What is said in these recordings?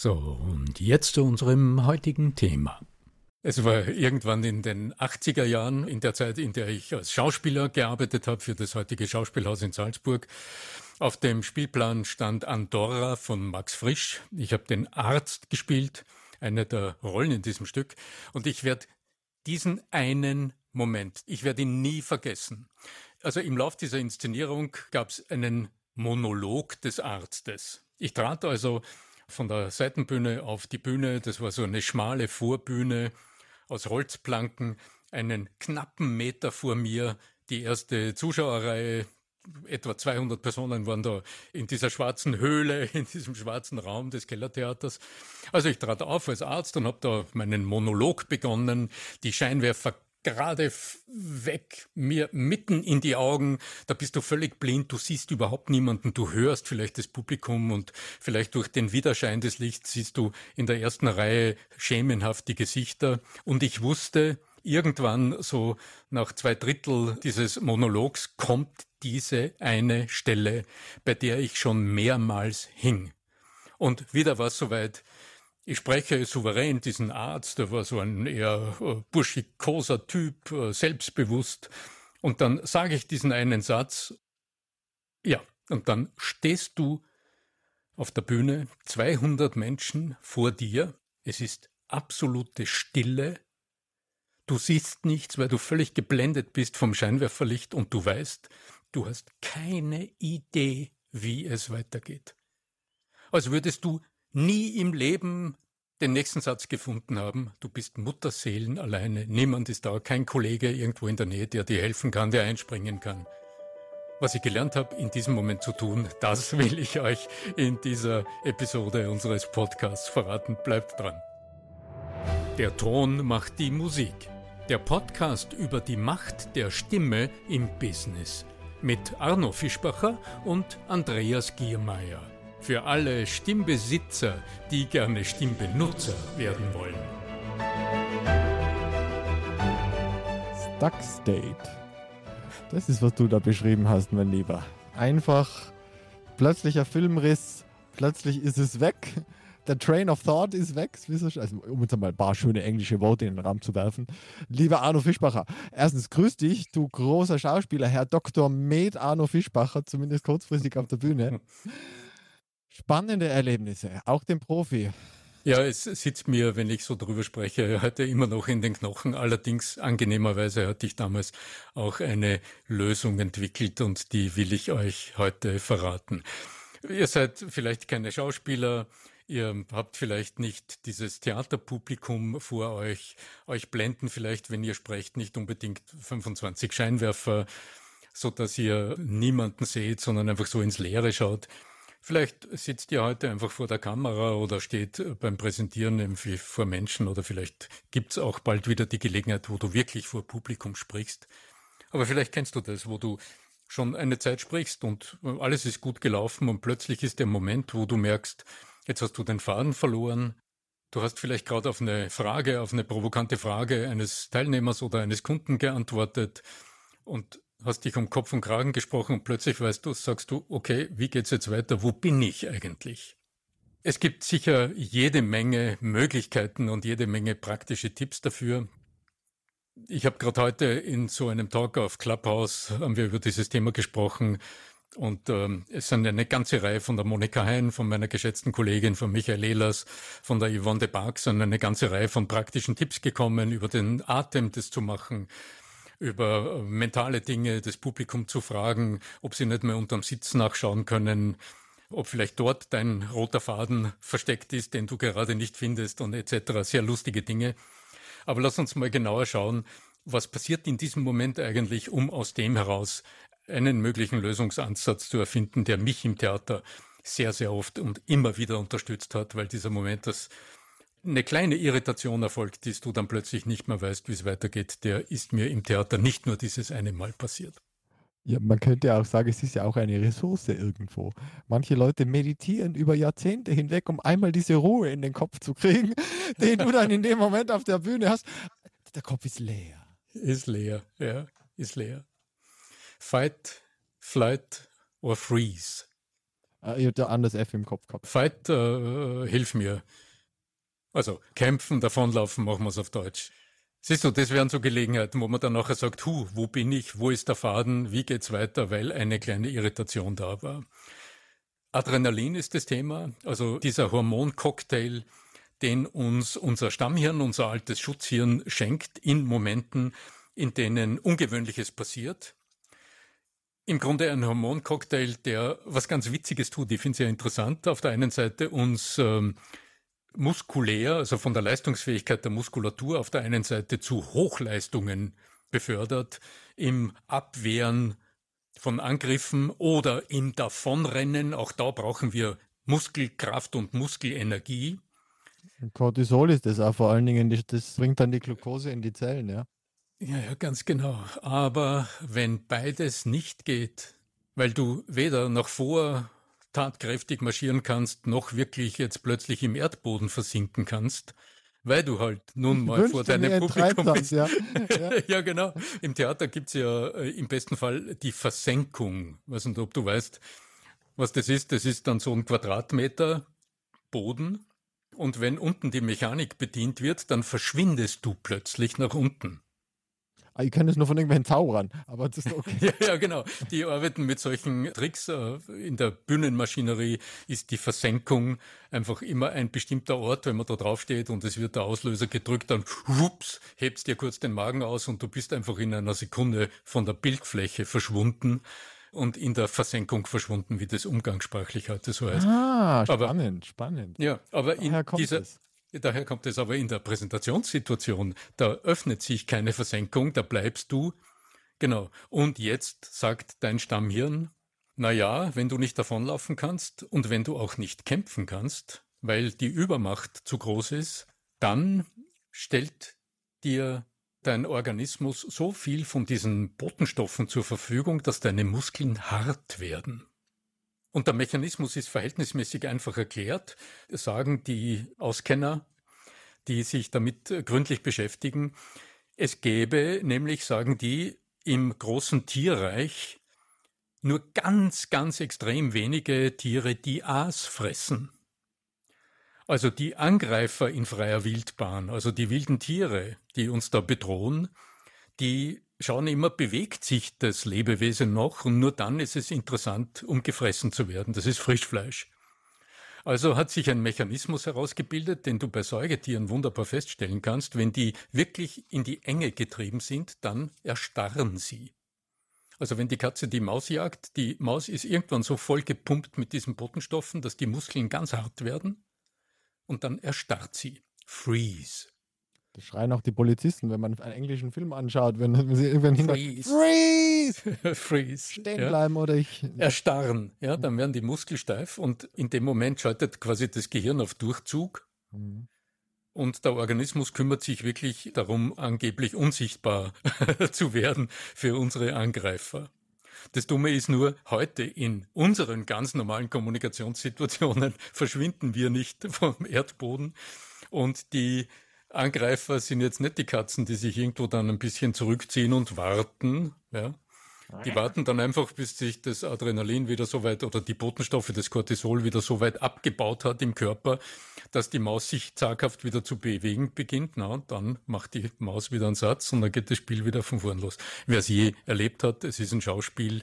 So, und jetzt zu unserem heutigen Thema. Es war irgendwann in den 80er Jahren, in der Zeit, in der ich als Schauspieler gearbeitet habe für das heutige Schauspielhaus in Salzburg. Auf dem Spielplan stand Andorra von Max Frisch. Ich habe den Arzt gespielt, eine der Rollen in diesem Stück. Und ich werde diesen einen Moment, ich werde ihn nie vergessen. Also im Lauf dieser Inszenierung gab es einen Monolog des Arztes. Ich trat also von der Seitenbühne auf die Bühne. Das war so eine schmale Vorbühne aus Holzplanken. Einen knappen Meter vor mir die erste Zuschauerreihe. Etwa 200 Personen waren da in dieser schwarzen Höhle, in diesem schwarzen Raum des Kellertheaters. Also ich trat auf als Arzt und habe da meinen Monolog begonnen. Die Scheinwerfer gerade weg, mir mitten in die Augen, da bist du völlig blind, du siehst überhaupt niemanden, du hörst vielleicht das Publikum und vielleicht durch den Widerschein des Lichts siehst du in der ersten Reihe schemenhaft die Gesichter. Und ich wusste, irgendwann so nach zwei Drittel dieses Monologs kommt diese eine Stelle, bei der ich schon mehrmals hing. Und wieder war es soweit, ich spreche souverän diesen Arzt, der war so ein eher äh, burschikoser Typ, äh, selbstbewusst. Und dann sage ich diesen einen Satz, ja, und dann stehst du auf der Bühne, 200 Menschen vor dir, es ist absolute Stille, du siehst nichts, weil du völlig geblendet bist vom Scheinwerferlicht und du weißt, du hast keine Idee, wie es weitergeht. Als würdest du nie im Leben den nächsten Satz gefunden haben, du bist Mutterseelen alleine, niemand ist da, kein Kollege irgendwo in der Nähe, der dir helfen kann, der einspringen kann. Was ich gelernt habe, in diesem Moment zu tun, das will ich euch in dieser Episode unseres Podcasts verraten. Bleibt dran. Der Ton macht die Musik. Der Podcast über die Macht der Stimme im Business. Mit Arno Fischbacher und Andreas Giermeier. Für alle Stimmbesitzer, die gerne Stimmbenutzer werden wollen. Stuck State. Das ist, was du da beschrieben hast, mein Lieber. Einfach plötzlicher Filmriss, plötzlich ist es weg. Der Train of Thought ist weg. Also, um jetzt mal ein paar schöne englische Worte in den Raum zu werfen. Lieber Arno Fischbacher, erstens grüß dich, du großer Schauspieler, Herr Dr. Med Arno Fischbacher, zumindest kurzfristig auf der Bühne. Spannende Erlebnisse, auch dem Profi. Ja, es sitzt mir, wenn ich so drüber spreche, heute immer noch in den Knochen. Allerdings angenehmerweise hatte ich damals auch eine Lösung entwickelt und die will ich euch heute verraten. Ihr seid vielleicht keine Schauspieler, ihr habt vielleicht nicht dieses Theaterpublikum vor euch, euch blenden vielleicht, wenn ihr sprecht, nicht unbedingt 25 Scheinwerfer, so dass ihr niemanden seht, sondern einfach so ins Leere schaut. Vielleicht sitzt ihr heute einfach vor der Kamera oder steht beim Präsentieren irgendwie vor Menschen oder vielleicht gibt es auch bald wieder die Gelegenheit, wo du wirklich vor Publikum sprichst. Aber vielleicht kennst du das, wo du schon eine Zeit sprichst und alles ist gut gelaufen und plötzlich ist der Moment, wo du merkst, jetzt hast du den Faden verloren. Du hast vielleicht gerade auf eine Frage, auf eine provokante Frage eines Teilnehmers oder eines Kunden geantwortet und hast dich um Kopf und Kragen gesprochen und plötzlich weißt du, sagst du, okay, wie geht's jetzt weiter? Wo bin ich eigentlich? Es gibt sicher jede Menge Möglichkeiten und jede Menge praktische Tipps dafür. Ich habe gerade heute in so einem Talk auf Clubhouse haben wir über dieses Thema gesprochen. Und ähm, es sind eine ganze Reihe von der Monika Hein, von meiner geschätzten Kollegin, von Michael Ehlers, von der Yvonne de Barg, sind eine ganze Reihe von praktischen Tipps gekommen, über den Atem das zu machen, über äh, mentale Dinge, das Publikum zu fragen, ob sie nicht mehr unterm Sitz nachschauen können, ob vielleicht dort dein roter Faden versteckt ist, den du gerade nicht findest und etc. Sehr lustige Dinge. Aber lass uns mal genauer schauen, was passiert in diesem Moment eigentlich, um aus dem heraus einen möglichen Lösungsansatz zu erfinden, der mich im Theater sehr, sehr oft und immer wieder unterstützt hat, weil dieser Moment, dass eine kleine Irritation erfolgt ist, du dann plötzlich nicht mehr weißt, wie es weitergeht, der ist mir im Theater nicht nur dieses eine Mal passiert. Ja, man könnte auch sagen, es ist ja auch eine Ressource irgendwo. Manche Leute meditieren über Jahrzehnte hinweg, um einmal diese Ruhe in den Kopf zu kriegen, den du dann in dem Moment auf der Bühne hast. Der Kopf ist leer. Ist leer, ja, ist leer. Fight, Flight or Freeze. Ah, ich hatte anders F im Kopf gehabt. Fight, äh, hilf mir. Also kämpfen, davonlaufen, machen wir es auf Deutsch. Siehst du, das wären so Gelegenheiten, wo man dann nachher sagt, hu, wo bin ich, wo ist der Faden, wie geht's weiter, weil eine kleine Irritation da war. Adrenalin ist das Thema, also dieser Hormoncocktail, den uns unser Stammhirn, unser altes Schutzhirn schenkt in Momenten, in denen Ungewöhnliches passiert. Im Grunde ein Hormoncocktail, der was ganz Witziges tut. Ich finde es ja interessant. Auf der einen Seite uns ähm, muskulär, also von der Leistungsfähigkeit der Muskulatur auf der einen Seite zu Hochleistungen befördert, im Abwehren von Angriffen oder im Davonrennen. Auch da brauchen wir Muskelkraft und Muskelenergie. Cortisol ist das auch vor allen Dingen, das bringt dann die Glucose in die Zellen, ja. Ja, ja, ganz genau. Aber wenn beides nicht geht, weil du weder noch vor tatkräftig marschieren kannst, noch wirklich jetzt plötzlich im Erdboden versinken kannst, weil du halt nun mal vor deinem Publikum bist. Ja. Ja. ja. genau. Im Theater gibt's ja äh, im besten Fall die Versenkung. weiß nicht, ob du weißt, was das ist. Das ist dann so ein Quadratmeter Boden. Und wenn unten die Mechanik bedient wird, dann verschwindest du plötzlich nach unten. Ah, ich kenne es nur von irgendwelchen Zauberern, aber das ist okay. ja, ja, genau. Die arbeiten mit solchen Tricks. Äh, in der Bühnenmaschinerie ist die Versenkung einfach immer ein bestimmter Ort, wenn man da draufsteht und es wird der Auslöser gedrückt, dann hups, hebst dir kurz den Magen aus und du bist einfach in einer Sekunde von der Bildfläche verschwunden und in der Versenkung verschwunden, wie das umgangssprachlich heute so heißt. Ah, spannend, aber, spannend. Ja, aber in dieser, es. Daher kommt es aber in der Präsentationssituation, da öffnet sich keine Versenkung, da bleibst du. Genau. Und jetzt sagt dein Stammhirn, na ja, wenn du nicht davonlaufen kannst und wenn du auch nicht kämpfen kannst, weil die Übermacht zu groß ist, dann stellt dir dein Organismus so viel von diesen Botenstoffen zur Verfügung, dass deine Muskeln hart werden. Und der Mechanismus ist verhältnismäßig einfach erklärt, sagen die Auskenner, die sich damit gründlich beschäftigen. Es gäbe nämlich, sagen die, im großen Tierreich nur ganz, ganz extrem wenige Tiere, die Aas fressen. Also die Angreifer in freier Wildbahn, also die wilden Tiere, die uns da bedrohen, die schauen immer, bewegt sich das Lebewesen noch und nur dann ist es interessant, um gefressen zu werden. Das ist Frischfleisch. Also hat sich ein Mechanismus herausgebildet, den du bei Säugetieren wunderbar feststellen kannst. Wenn die wirklich in die Enge getrieben sind, dann erstarren sie. Also wenn die Katze die Maus jagt, die Maus ist irgendwann so voll gepumpt mit diesen Botenstoffen, dass die Muskeln ganz hart werden und dann erstarrt sie. Freeze. Das schreien auch die Polizisten, wenn man einen englischen Film anschaut, wenn, wenn sie irgendwann hinter Freeze! Freeze! Stehen ja. bleiben oder ich. Erstarren, ja, dann werden die Muskeln steif und in dem Moment schaltet quasi das Gehirn auf Durchzug. Mhm. Und der Organismus kümmert sich wirklich darum, angeblich unsichtbar zu werden für unsere Angreifer. Das Dumme ist nur, heute in unseren ganz normalen Kommunikationssituationen verschwinden wir nicht vom Erdboden und die Angreifer sind jetzt nicht die Katzen, die sich irgendwo dann ein bisschen zurückziehen und warten, ja, Die warten dann einfach, bis sich das Adrenalin wieder so weit oder die Botenstoffe, das Cortisol wieder so weit abgebaut hat im Körper, dass die Maus sich zaghaft wieder zu bewegen beginnt. Na, und dann macht die Maus wieder einen Satz und dann geht das Spiel wieder von vorn los. Wer es je erlebt hat, es ist ein Schauspiel.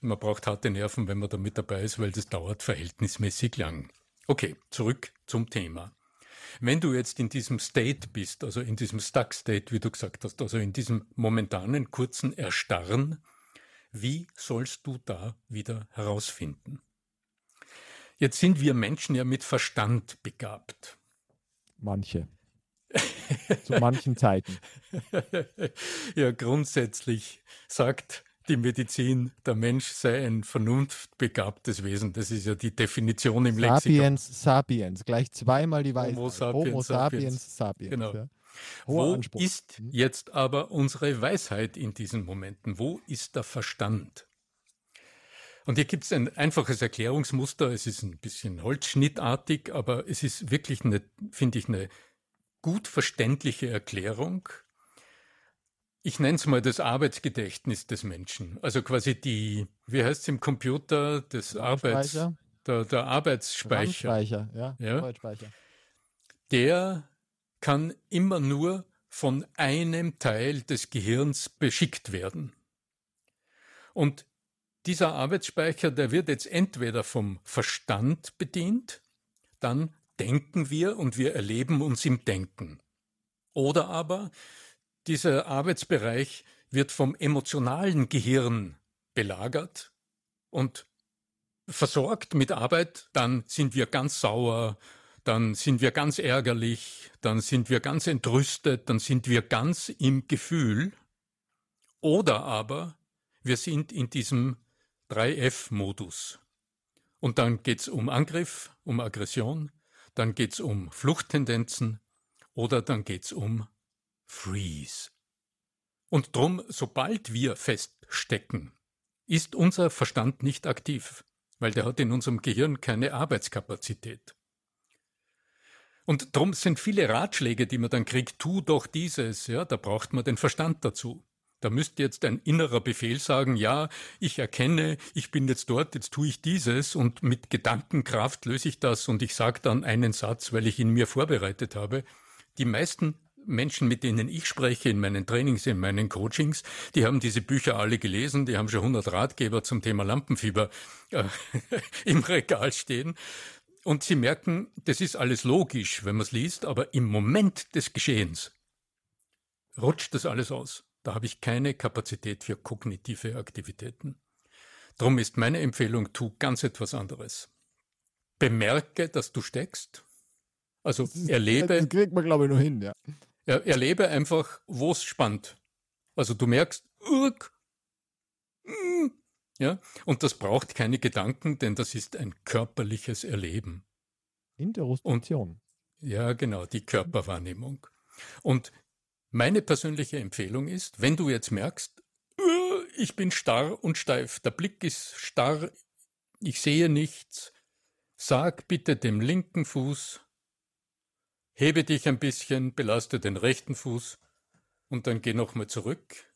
Man braucht harte Nerven, wenn man da mit dabei ist, weil das dauert verhältnismäßig lang. Okay, zurück zum Thema. Wenn du jetzt in diesem State bist, also in diesem Stuck State, wie du gesagt hast, also in diesem momentanen kurzen Erstarren, wie sollst du da wieder herausfinden? Jetzt sind wir Menschen ja mit Verstand begabt. Manche. Zu manchen Zeiten. ja, grundsätzlich sagt die Medizin, der Mensch sei ein vernunftbegabtes Wesen. Das ist ja die Definition im Lexikon. Sapiens, Sapiens, gleich zweimal die Weisheit. Homo sapiens, Homo sapiens, sapiens. Genau. Ja. Wo Anspruch. ist hm? jetzt aber unsere Weisheit in diesen Momenten? Wo ist der Verstand? Und hier gibt es ein einfaches Erklärungsmuster. Es ist ein bisschen holzschnittartig, aber es ist wirklich eine, finde ich, eine gut verständliche Erklärung ich nenne es mal das Arbeitsgedächtnis des Menschen. Also quasi die, wie heißt es im Computer, das Arbeits, der, der Arbeitsspeicher. Speicher, ja, ja. Arbeitsspeicher. Der kann immer nur von einem Teil des Gehirns beschickt werden. Und dieser Arbeitsspeicher, der wird jetzt entweder vom Verstand bedient, dann denken wir und wir erleben uns im Denken. Oder aber dieser Arbeitsbereich wird vom emotionalen Gehirn belagert und versorgt mit Arbeit, dann sind wir ganz sauer, dann sind wir ganz ärgerlich, dann sind wir ganz entrüstet, dann sind wir ganz im Gefühl. Oder aber wir sind in diesem 3F-Modus. Und dann geht's um Angriff, um Aggression, dann geht's um Fluchttendenzen oder dann geht's um Freeze. Und drum, sobald wir feststecken, ist unser Verstand nicht aktiv, weil der hat in unserem Gehirn keine Arbeitskapazität. Und drum sind viele Ratschläge, die man dann kriegt, tu doch dieses, ja, da braucht man den Verstand dazu. Da müsste jetzt ein innerer Befehl sagen, ja, ich erkenne, ich bin jetzt dort, jetzt tue ich dieses und mit Gedankenkraft löse ich das und ich sage dann einen Satz, weil ich ihn mir vorbereitet habe. Die meisten Menschen, mit denen ich spreche in meinen Trainings, in meinen Coachings, die haben diese Bücher alle gelesen, die haben schon 100 Ratgeber zum Thema Lampenfieber äh, im Regal stehen. Und sie merken, das ist alles logisch, wenn man es liest, aber im Moment des Geschehens rutscht das alles aus. Da habe ich keine Kapazität für kognitive Aktivitäten. Drum ist meine Empfehlung, tu ganz etwas anderes. Bemerke, dass du steckst. Also erlebe. Das kriegt man, glaube ich, noch hin, ja. Er, erlebe einfach, wo es spannt. Also du merkst, mm, ja, und das braucht keine Gedanken, denn das ist ein körperliches Erleben. Interostation. Ja, genau, die Körperwahrnehmung. Und meine persönliche Empfehlung ist, wenn du jetzt merkst, ich bin starr und steif, der Blick ist starr, ich sehe nichts, sag bitte dem linken Fuß, Hebe dich ein bisschen, belaste den rechten Fuß und dann geh nochmal zurück.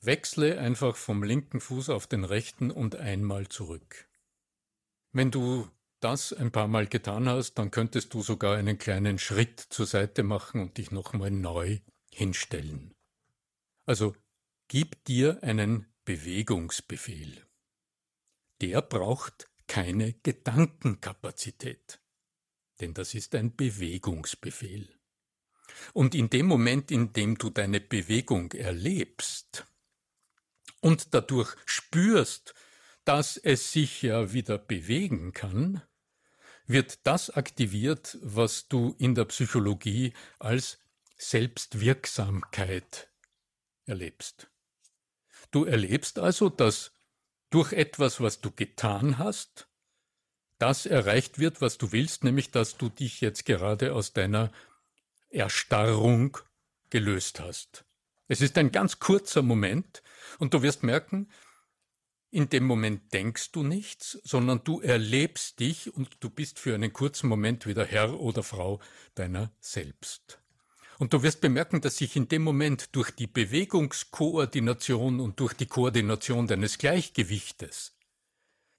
Wechsle einfach vom linken Fuß auf den rechten und einmal zurück. Wenn du das ein paar Mal getan hast, dann könntest du sogar einen kleinen Schritt zur Seite machen und dich nochmal neu hinstellen. Also gib dir einen Bewegungsbefehl. Der braucht keine Gedankenkapazität denn das ist ein Bewegungsbefehl. Und in dem Moment, in dem du deine Bewegung erlebst und dadurch spürst, dass es sich ja wieder bewegen kann, wird das aktiviert, was du in der Psychologie als Selbstwirksamkeit erlebst. Du erlebst also, dass durch etwas, was du getan hast, das erreicht wird, was du willst, nämlich dass du dich jetzt gerade aus deiner Erstarrung gelöst hast. Es ist ein ganz kurzer Moment und du wirst merken, in dem Moment denkst du nichts, sondern du erlebst dich und du bist für einen kurzen Moment wieder Herr oder Frau deiner selbst. Und du wirst bemerken, dass sich in dem Moment durch die Bewegungskoordination und durch die Koordination deines Gleichgewichtes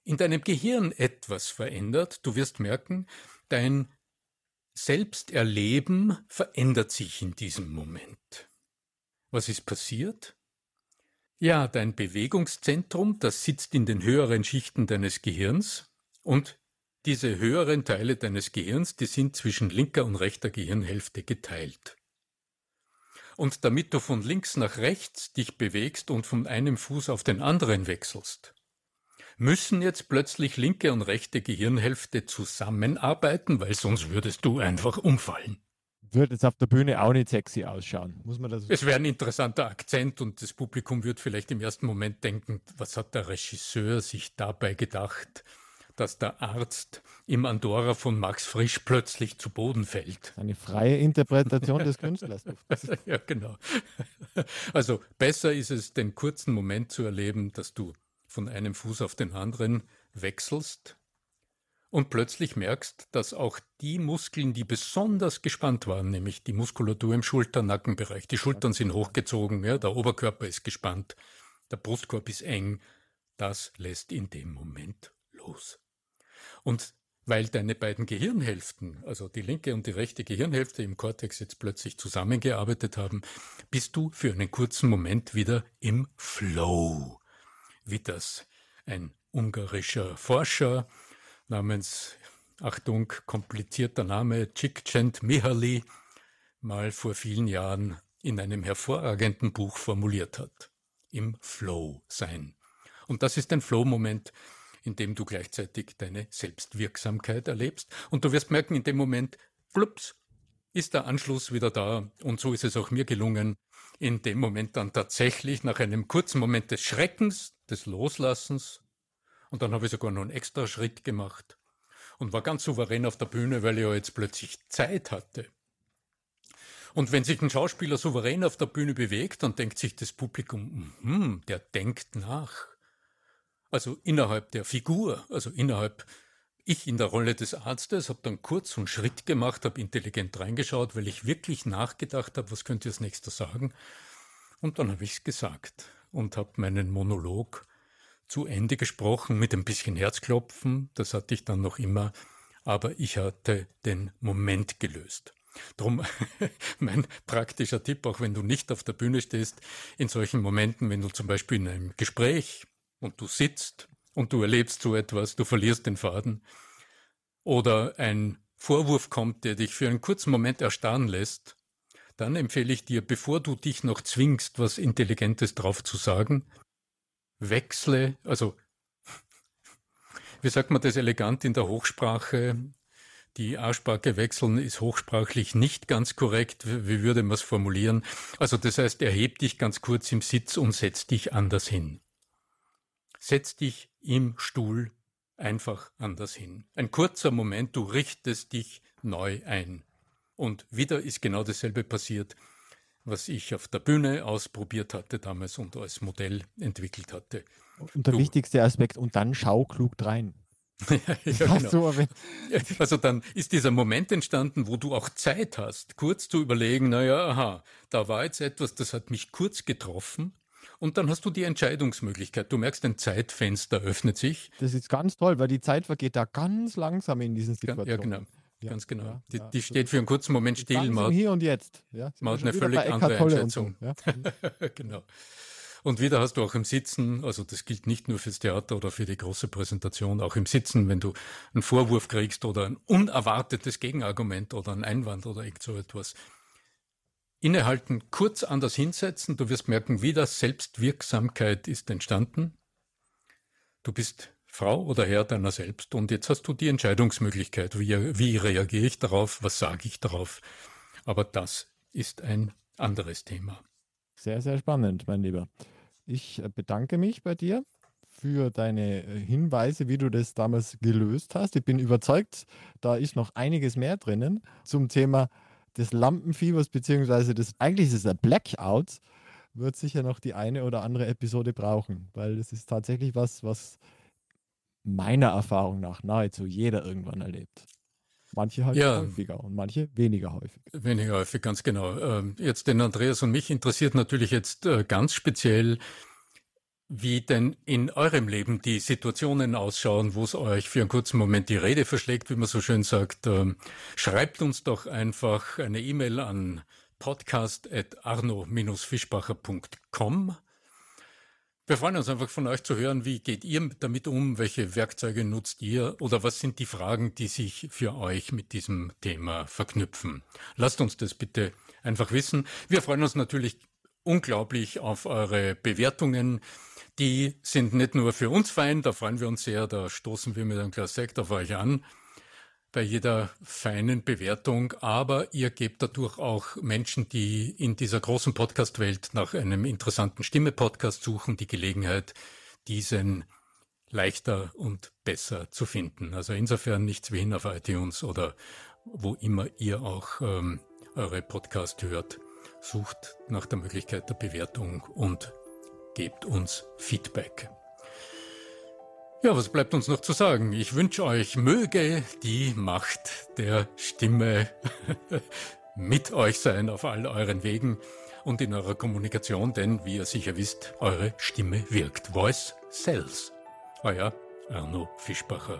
in deinem Gehirn etwas verändert. Du wirst merken, dein Selbsterleben verändert sich in diesem Moment. Was ist passiert? Ja, dein Bewegungszentrum, das sitzt in den höheren Schichten deines Gehirns und diese höheren Teile deines Gehirns, die sind zwischen linker und rechter Gehirnhälfte geteilt. Und damit du von links nach rechts dich bewegst und von einem Fuß auf den anderen wechselst, müssen jetzt plötzlich linke und rechte Gehirnhälfte zusammenarbeiten, weil sonst würdest du einfach umfallen. Würde jetzt auf der Bühne auch nicht sexy ausschauen, muss man das. Es wäre ein interessanter Akzent und das Publikum wird vielleicht im ersten Moment denken, was hat der Regisseur sich dabei gedacht? dass der Arzt im Andorra von Max Frisch plötzlich zu Boden fällt. Eine freie Interpretation des Künstlers. ja, genau. Also besser ist es, den kurzen Moment zu erleben, dass du von einem Fuß auf den anderen wechselst und plötzlich merkst, dass auch die Muskeln, die besonders gespannt waren, nämlich die Muskulatur im Schulter-Nackenbereich, die Schultern sind hochgezogen, ja, der Oberkörper ist gespannt, der Brustkorb ist eng, das lässt in dem Moment los. Und weil deine beiden Gehirnhälften, also die linke und die rechte Gehirnhälfte im Kortex jetzt plötzlich zusammengearbeitet haben, bist du für einen kurzen Moment wieder im Flow. Das ein ungarischer Forscher namens, Achtung, komplizierter Name, Csikszent Mihaly mal vor vielen Jahren in einem hervorragenden Buch formuliert hat. Im Flow sein. Und das ist ein Flow-Moment, indem du gleichzeitig deine Selbstwirksamkeit erlebst. Und du wirst merken, in dem Moment, plups, ist der Anschluss wieder da. Und so ist es auch mir gelungen, in dem Moment dann tatsächlich nach einem kurzen Moment des Schreckens, des Loslassens, und dann habe ich sogar noch einen extra Schritt gemacht und war ganz souverän auf der Bühne, weil ich ja jetzt plötzlich Zeit hatte. Und wenn sich ein Schauspieler souverän auf der Bühne bewegt, dann denkt sich das Publikum, hm, der denkt nach also innerhalb der Figur, also innerhalb ich in der Rolle des Arztes habe dann kurz einen Schritt gemacht, habe intelligent reingeschaut, weil ich wirklich nachgedacht habe, was könnt ihr als nächstes sagen. Und dann habe ich es gesagt und habe meinen Monolog zu Ende gesprochen mit ein bisschen Herzklopfen. Das hatte ich dann noch immer, aber ich hatte den Moment gelöst. Drum mein praktischer Tipp, auch wenn du nicht auf der Bühne stehst, in solchen Momenten, wenn du zum Beispiel in einem Gespräch und du sitzt und du erlebst so etwas, du verlierst den Faden, oder ein Vorwurf kommt, der dich für einen kurzen Moment erstarren lässt, dann empfehle ich dir, bevor du dich noch zwingst, was Intelligentes drauf zu sagen, wechsle, also wie sagt man das elegant in der Hochsprache? Die Aussprache wechseln ist hochsprachlich nicht ganz korrekt. Wie würde man es formulieren? Also das heißt, erheb dich ganz kurz im Sitz und setz dich anders hin. Setz dich im Stuhl einfach anders hin. Ein kurzer Moment, du richtest dich neu ein. Und wieder ist genau dasselbe passiert, was ich auf der Bühne ausprobiert hatte damals und als Modell entwickelt hatte. Und der du, wichtigste Aspekt, und dann schau klug rein. ja, genau. also dann ist dieser Moment entstanden, wo du auch Zeit hast, kurz zu überlegen, naja, aha, da war jetzt etwas, das hat mich kurz getroffen und dann hast du die Entscheidungsmöglichkeit. Du merkst, ein Zeitfenster öffnet sich. Das ist ganz toll, weil die Zeit vergeht da ganz langsam in diesen Situationen. Ja, genau. Ja, ganz genau. Ja, die, die steht für einen kurzen Moment still. Man, hier und jetzt. Ja, man hat eine völlig andere Einschätzung. So, genau. Und wieder hast du auch im Sitzen, also das gilt nicht nur fürs Theater oder für die große Präsentation, auch im Sitzen, wenn du einen Vorwurf kriegst oder ein unerwartetes Gegenargument oder einen Einwand oder irgend so etwas, Innehalten, kurz anders hinsetzen. Du wirst merken, wieder Selbstwirksamkeit ist entstanden. Du bist Frau oder Herr deiner selbst und jetzt hast du die Entscheidungsmöglichkeit. Wie, wie reagiere ich darauf? Was sage ich darauf? Aber das ist ein anderes Thema. Sehr, sehr spannend, mein Lieber. Ich bedanke mich bei dir für deine Hinweise, wie du das damals gelöst hast. Ich bin überzeugt, da ist noch einiges mehr drinnen zum Thema des Lampenfiebers, beziehungsweise des, eigentlich ist es ein Blackout, wird sicher noch die eine oder andere Episode brauchen, weil es ist tatsächlich was, was meiner Erfahrung nach nahezu jeder irgendwann erlebt. Manche halt ja, häufiger und manche weniger häufig. Weniger häufig, ganz genau. Ähm, jetzt den Andreas und mich interessiert natürlich jetzt äh, ganz speziell, wie denn in eurem Leben die Situationen ausschauen, wo es euch für einen kurzen Moment die Rede verschlägt, wie man so schön sagt. Ähm, schreibt uns doch einfach eine E-Mail an podcast.arno-fischbacher.com wir freuen uns einfach von euch zu hören, wie geht ihr damit um, welche Werkzeuge nutzt ihr oder was sind die Fragen, die sich für euch mit diesem Thema verknüpfen. Lasst uns das bitte einfach wissen. Wir freuen uns natürlich unglaublich auf eure Bewertungen. Die sind nicht nur für uns fein, da freuen wir uns sehr, da stoßen wir mit einem Glas Sekt auf euch an bei jeder feinen Bewertung, aber ihr gebt dadurch auch Menschen, die in dieser großen Podcast-Welt nach einem interessanten Stimme-Podcast suchen, die Gelegenheit, diesen leichter und besser zu finden. Also insofern nichts wie hin auf iTunes oder wo immer ihr auch ähm, eure Podcast hört. Sucht nach der Möglichkeit der Bewertung und gebt uns Feedback. Ja, was bleibt uns noch zu sagen? Ich wünsche euch, möge die Macht der Stimme mit euch sein auf all euren Wegen und in eurer Kommunikation, denn wie ihr sicher wisst, eure Stimme wirkt. Voice sells. Euer Arno Fischbacher.